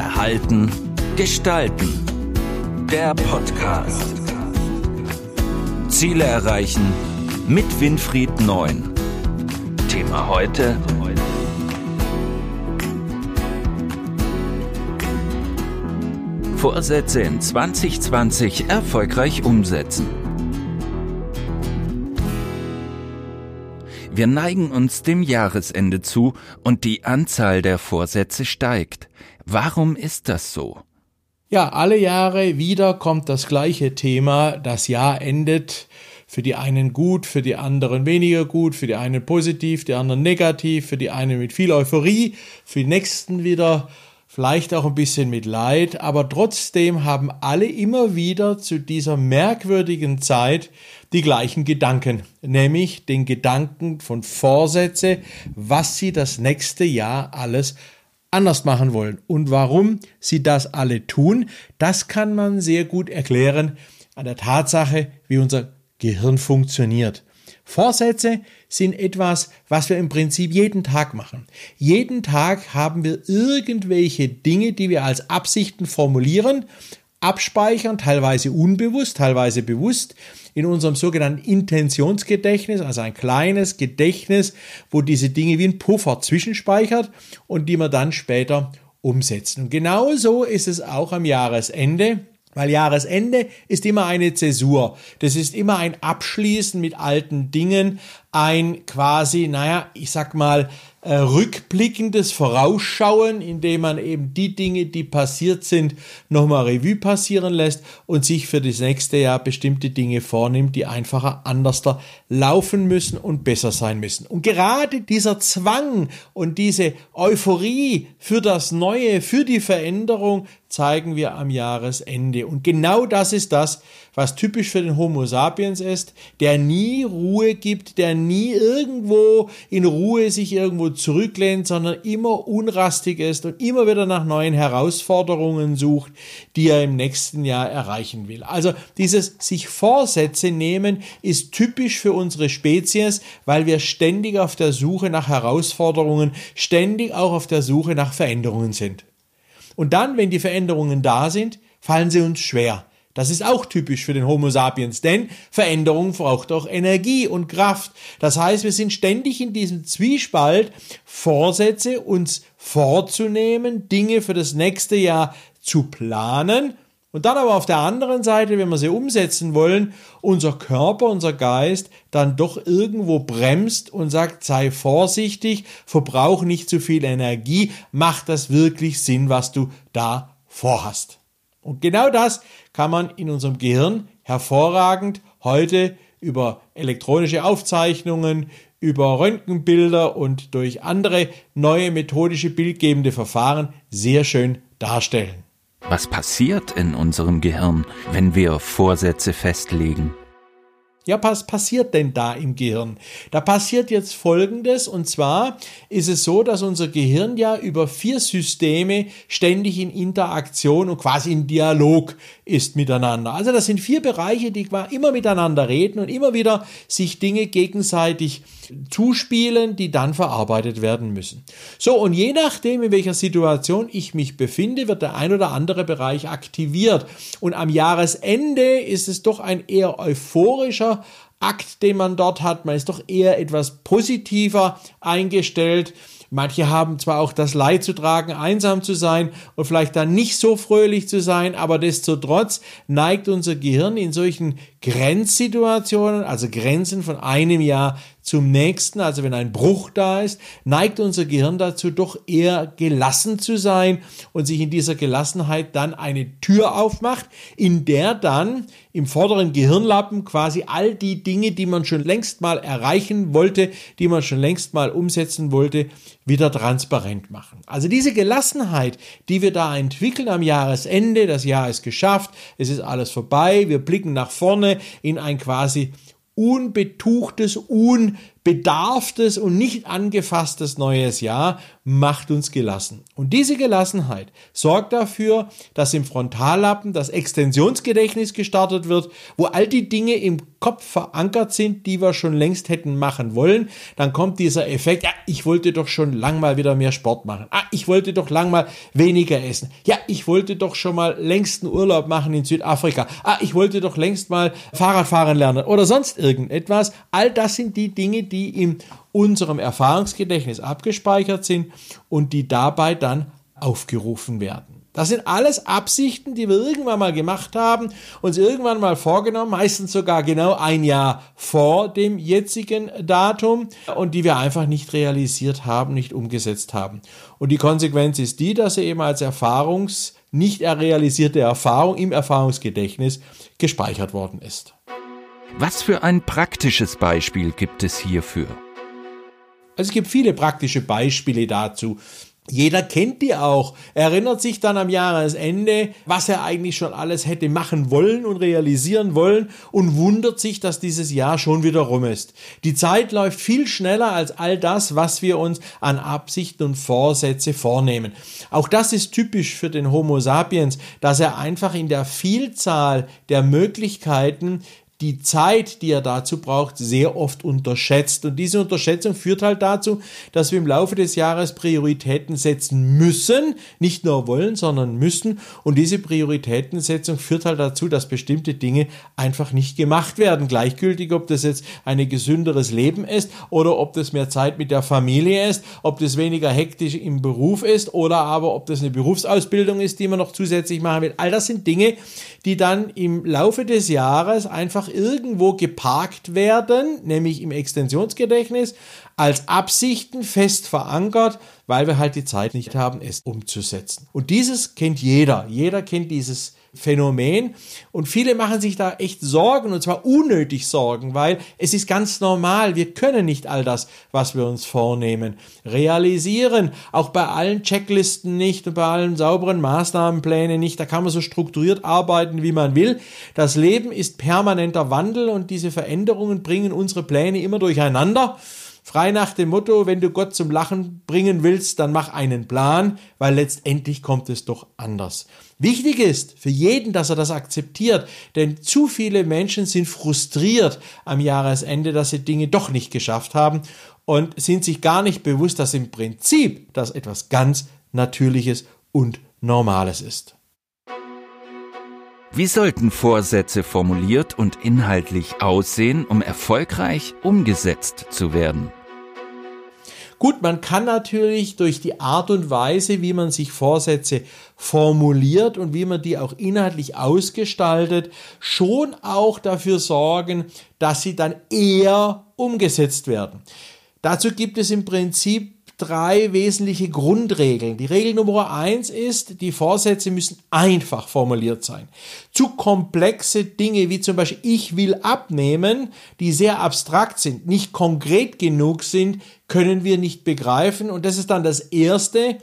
Verhalten, Gestalten. Der Podcast. Ziele erreichen mit Winfried Neun. Thema heute. Vorsätze in 2020 erfolgreich umsetzen. Wir neigen uns dem Jahresende zu und die Anzahl der Vorsätze steigt. Warum ist das so? Ja, alle Jahre wieder kommt das gleiche Thema. Das Jahr endet für die einen gut, für die anderen weniger gut, für die einen positiv, die anderen negativ, für die einen mit viel Euphorie, für die nächsten wieder vielleicht auch ein bisschen mit Leid, aber trotzdem haben alle immer wieder zu dieser merkwürdigen Zeit die gleichen Gedanken, nämlich den Gedanken von Vorsätze, was sie das nächste Jahr alles anders machen wollen. Und warum sie das alle tun, das kann man sehr gut erklären an der Tatsache, wie unser Gehirn funktioniert. Vorsätze sind etwas, was wir im Prinzip jeden Tag machen. Jeden Tag haben wir irgendwelche Dinge, die wir als Absichten formulieren, abspeichern, teilweise unbewusst, teilweise bewusst, in unserem sogenannten Intentionsgedächtnis, also ein kleines Gedächtnis, wo diese Dinge wie ein Puffer zwischenspeichert und die wir dann später umsetzen. Und genauso ist es auch am Jahresende. Weil Jahresende ist immer eine Zäsur. Das ist immer ein Abschließen mit alten Dingen, ein quasi, naja, ich sag mal, äh, rückblickendes Vorausschauen, indem man eben die Dinge, die passiert sind, nochmal Revue passieren lässt und sich für das nächste Jahr bestimmte Dinge vornimmt, die einfacher anders laufen müssen und besser sein müssen. Und gerade dieser Zwang und diese Euphorie für das Neue, für die Veränderung zeigen wir am Jahresende. Und genau das ist das, was typisch für den Homo sapiens ist, der nie Ruhe gibt, der nie irgendwo in Ruhe sich irgendwo zurücklehnt, sondern immer unrastig ist und immer wieder nach neuen Herausforderungen sucht, die er im nächsten Jahr erreichen will. Also dieses sich Vorsätze nehmen ist typisch für unsere Spezies, weil wir ständig auf der Suche nach Herausforderungen, ständig auch auf der Suche nach Veränderungen sind. Und dann, wenn die Veränderungen da sind, fallen sie uns schwer. Das ist auch typisch für den Homo sapiens, denn Veränderung braucht auch Energie und Kraft. Das heißt, wir sind ständig in diesem Zwiespalt, Vorsätze uns vorzunehmen, Dinge für das nächste Jahr zu planen und dann aber auf der anderen Seite, wenn wir sie umsetzen wollen, unser Körper, unser Geist dann doch irgendwo bremst und sagt, sei vorsichtig, verbrauch nicht zu viel Energie, macht das wirklich Sinn, was du da vorhast. Und genau das kann man in unserem Gehirn hervorragend heute über elektronische Aufzeichnungen, über Röntgenbilder und durch andere neue methodische bildgebende Verfahren sehr schön darstellen. Was passiert in unserem Gehirn, wenn wir Vorsätze festlegen? Ja, was passiert denn da im Gehirn? Da passiert jetzt Folgendes, und zwar ist es so, dass unser Gehirn ja über vier Systeme ständig in Interaktion und quasi in Dialog ist miteinander. Also das sind vier Bereiche, die immer miteinander reden und immer wieder sich Dinge gegenseitig zuspielen, die dann verarbeitet werden müssen. So, und je nachdem, in welcher Situation ich mich befinde, wird der ein oder andere Bereich aktiviert. Und am Jahresende ist es doch ein eher euphorischer Akt, den man dort hat. Man ist doch eher etwas positiver eingestellt. Manche haben zwar auch das Leid zu tragen, einsam zu sein und vielleicht dann nicht so fröhlich zu sein, aber desto trotz neigt unser Gehirn in solchen Grenzsituationen, also Grenzen von einem Jahr zum nächsten, also wenn ein Bruch da ist, neigt unser Gehirn dazu, doch eher gelassen zu sein und sich in dieser Gelassenheit dann eine Tür aufmacht, in der dann im vorderen Gehirnlappen quasi all die Dinge, die man schon längst mal erreichen wollte, die man schon längst mal umsetzen wollte, wieder transparent machen. Also diese Gelassenheit, die wir da entwickeln am Jahresende, das Jahr ist geschafft, es ist alles vorbei, wir blicken nach vorne in ein quasi unbetuchtes, bedarftes und nicht angefasstes neues Jahr macht uns gelassen. Und diese Gelassenheit sorgt dafür, dass im Frontallappen das Extensionsgedächtnis gestartet wird, wo all die Dinge im Kopf verankert sind, die wir schon längst hätten machen wollen. Dann kommt dieser Effekt, ja, ich wollte doch schon lang mal wieder mehr Sport machen. Ah, ich wollte doch lang mal weniger essen. Ja, ich wollte doch schon mal längsten Urlaub machen in Südafrika. Ah, ich wollte doch längst mal Fahrrad fahren lernen oder sonst irgendetwas. All das sind die Dinge, die in unserem Erfahrungsgedächtnis abgespeichert sind und die dabei dann aufgerufen werden. Das sind alles Absichten, die wir irgendwann mal gemacht haben, uns irgendwann mal vorgenommen, meistens sogar genau ein Jahr vor dem jetzigen Datum und die wir einfach nicht realisiert haben, nicht umgesetzt haben. Und die Konsequenz ist die, dass sie eben als Erfahrungs, nicht realisierte Erfahrung im Erfahrungsgedächtnis gespeichert worden ist. Was für ein praktisches Beispiel gibt es hierfür? Also es gibt viele praktische Beispiele dazu. Jeder kennt die auch, erinnert sich dann am Jahresende, was er eigentlich schon alles hätte machen wollen und realisieren wollen und wundert sich, dass dieses Jahr schon wieder rum ist. Die Zeit läuft viel schneller als all das, was wir uns an Absichten und Vorsätze vornehmen. Auch das ist typisch für den Homo sapiens, dass er einfach in der Vielzahl der Möglichkeiten die Zeit, die er dazu braucht, sehr oft unterschätzt. Und diese Unterschätzung führt halt dazu, dass wir im Laufe des Jahres Prioritäten setzen müssen, nicht nur wollen, sondern müssen. Und diese Prioritätensetzung führt halt dazu, dass bestimmte Dinge einfach nicht gemacht werden. Gleichgültig, ob das jetzt ein gesünderes Leben ist oder ob das mehr Zeit mit der Familie ist, ob das weniger hektisch im Beruf ist oder aber ob das eine Berufsausbildung ist, die man noch zusätzlich machen will. All das sind Dinge, die dann im Laufe des Jahres einfach irgendwo geparkt werden, nämlich im Extensionsgedächtnis, als Absichten fest verankert, weil wir halt die Zeit nicht haben, es umzusetzen. Und dieses kennt jeder. Jeder kennt dieses Phänomen. Und viele machen sich da echt Sorgen, und zwar unnötig Sorgen, weil es ist ganz normal. Wir können nicht all das, was wir uns vornehmen, realisieren. Auch bei allen Checklisten nicht und bei allen sauberen Maßnahmenplänen nicht. Da kann man so strukturiert arbeiten, wie man will. Das Leben ist permanenter Wandel und diese Veränderungen bringen unsere Pläne immer durcheinander. Frei nach dem Motto, wenn du Gott zum Lachen bringen willst, dann mach einen Plan, weil letztendlich kommt es doch anders. Wichtig ist für jeden, dass er das akzeptiert, denn zu viele Menschen sind frustriert am Jahresende, dass sie Dinge doch nicht geschafft haben und sind sich gar nicht bewusst, dass im Prinzip das etwas ganz Natürliches und Normales ist. Wie sollten Vorsätze formuliert und inhaltlich aussehen, um erfolgreich umgesetzt zu werden? Gut, man kann natürlich durch die Art und Weise, wie man sich Vorsätze formuliert und wie man die auch inhaltlich ausgestaltet, schon auch dafür sorgen, dass sie dann eher umgesetzt werden. Dazu gibt es im Prinzip drei wesentliche Grundregeln. Die Regel Nummer eins ist, die Vorsätze müssen einfach formuliert sein. Zu komplexe Dinge wie zum Beispiel ich will abnehmen, die sehr abstrakt sind, nicht konkret genug sind, können wir nicht begreifen. Und das ist dann das Erste,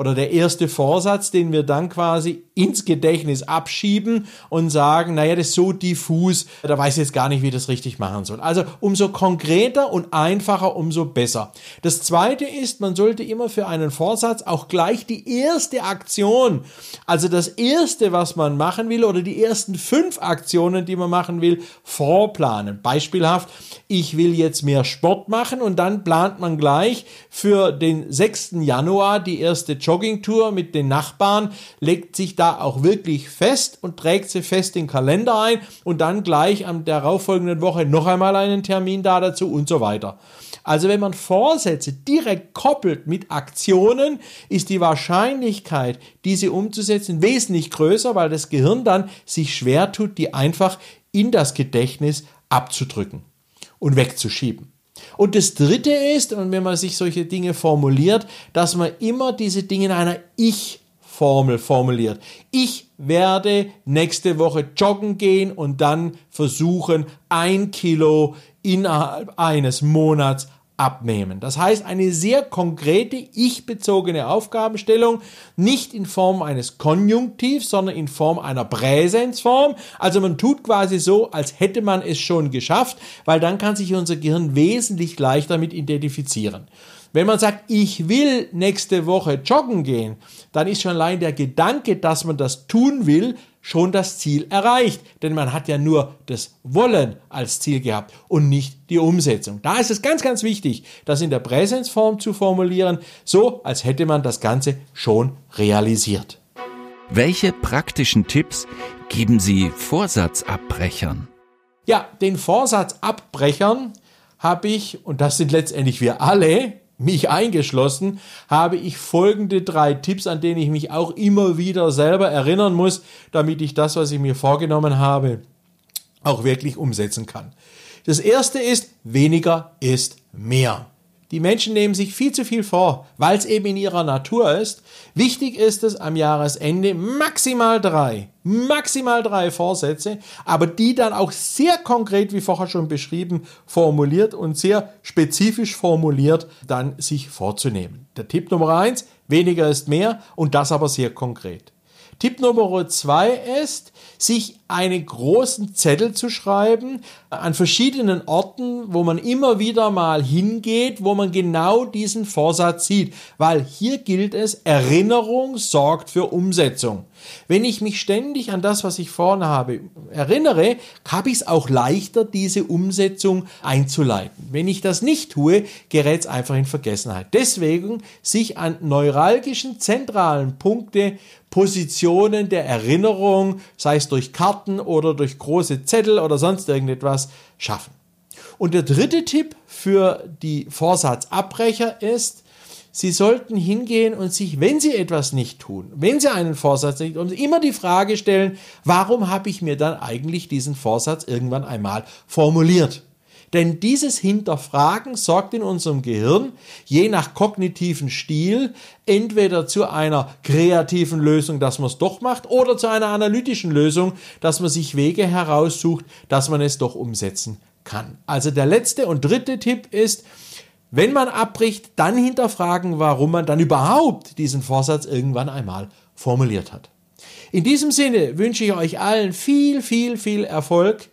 oder der erste Vorsatz, den wir dann quasi ins Gedächtnis abschieben und sagen, naja, das ist so diffus, da weiß ich jetzt gar nicht, wie das richtig machen soll. Also umso konkreter und einfacher, umso besser. Das zweite ist, man sollte immer für einen Vorsatz auch gleich die erste Aktion, also das erste, was man machen will oder die ersten fünf Aktionen, die man machen will, vorplanen. Beispielhaft, ich will jetzt mehr Sport machen und dann plant man gleich für den 6. Januar die erste Joggingtour mit den Nachbarn, legt sich da auch wirklich fest und trägt sie fest in den Kalender ein und dann gleich am darauffolgenden Woche noch einmal einen Termin da dazu und so weiter. Also wenn man Vorsätze direkt koppelt mit Aktionen, ist die Wahrscheinlichkeit, diese umzusetzen, wesentlich größer, weil das Gehirn dann sich schwer tut, die einfach in das Gedächtnis abzudrücken und wegzuschieben. Und das Dritte ist, und wenn man sich solche Dinge formuliert, dass man immer diese Dinge in einer Ich-Formel formuliert. Ich werde nächste Woche joggen gehen und dann versuchen, ein Kilo innerhalb eines Monats abnehmen. Das heißt, eine sehr konkrete, ich-bezogene Aufgabenstellung, nicht in Form eines Konjunktivs, sondern in Form einer Präsensform. Also man tut quasi so, als hätte man es schon geschafft, weil dann kann sich unser Gehirn wesentlich leichter mit identifizieren. Wenn man sagt, ich will nächste Woche joggen gehen, dann ist schon allein der Gedanke, dass man das tun will, schon das Ziel erreicht. Denn man hat ja nur das Wollen als Ziel gehabt und nicht die Umsetzung. Da ist es ganz, ganz wichtig, das in der Präsensform zu formulieren, so als hätte man das Ganze schon realisiert. Welche praktischen Tipps geben Sie Vorsatzabbrechern? Ja, den Vorsatzabbrechern habe ich, und das sind letztendlich wir alle, mich eingeschlossen, habe ich folgende drei Tipps, an denen ich mich auch immer wieder selber erinnern muss, damit ich das, was ich mir vorgenommen habe, auch wirklich umsetzen kann. Das erste ist, weniger ist mehr. Die Menschen nehmen sich viel zu viel vor, weil es eben in ihrer Natur ist. Wichtig ist es am Jahresende maximal drei, maximal drei Vorsätze, aber die dann auch sehr konkret, wie vorher schon beschrieben, formuliert und sehr spezifisch formuliert dann sich vorzunehmen. Der Tipp Nummer eins, weniger ist mehr und das aber sehr konkret. Tipp Nummer zwei ist, sich einen großen Zettel zu schreiben an verschiedenen Orten, wo man immer wieder mal hingeht, wo man genau diesen Vorsatz sieht. Weil hier gilt es, Erinnerung sorgt für Umsetzung. Wenn ich mich ständig an das, was ich vorne habe, erinnere, habe ich es auch leichter, diese Umsetzung einzuleiten. Wenn ich das nicht tue, gerät es einfach in Vergessenheit. Deswegen sich an neuralgischen, zentralen Punkte Positionen der Erinnerung, sei es durch Karten oder durch große Zettel oder sonst irgendetwas, schaffen. Und der dritte Tipp für die Vorsatzabbrecher ist, Sie sollten hingehen und sich, wenn Sie etwas nicht tun, wenn Sie einen Vorsatz nicht tun, immer die Frage stellen, warum habe ich mir dann eigentlich diesen Vorsatz irgendwann einmal formuliert? Denn dieses Hinterfragen sorgt in unserem Gehirn, je nach kognitiven Stil, entweder zu einer kreativen Lösung, dass man es doch macht, oder zu einer analytischen Lösung, dass man sich Wege heraussucht, dass man es doch umsetzen kann. Also der letzte und dritte Tipp ist, wenn man abbricht, dann hinterfragen, warum man dann überhaupt diesen Vorsatz irgendwann einmal formuliert hat. In diesem Sinne wünsche ich euch allen viel, viel, viel Erfolg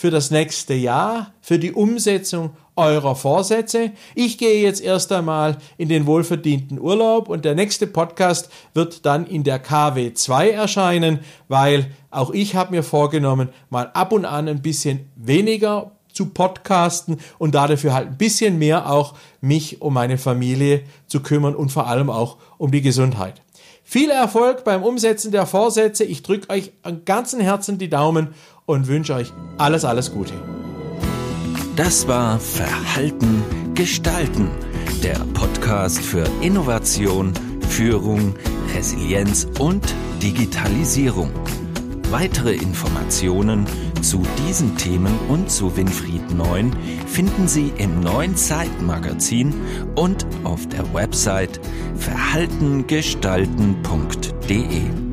für das nächste Jahr, für die Umsetzung eurer Vorsätze. Ich gehe jetzt erst einmal in den wohlverdienten Urlaub und der nächste Podcast wird dann in der KW2 erscheinen, weil auch ich habe mir vorgenommen, mal ab und an ein bisschen weniger zu podcasten und dafür halt ein bisschen mehr auch mich um meine Familie zu kümmern und vor allem auch um die Gesundheit. Viel Erfolg beim Umsetzen der Vorsätze. Ich drücke euch an ganzen Herzen die Daumen und wünsche euch alles, alles Gute. Das war Verhalten gestalten, der Podcast für Innovation, Führung, Resilienz und Digitalisierung. Weitere Informationen zu diesen Themen und zu Winfried Neun finden Sie im neuen Zeitmagazin und auf der Website verhaltengestalten.de.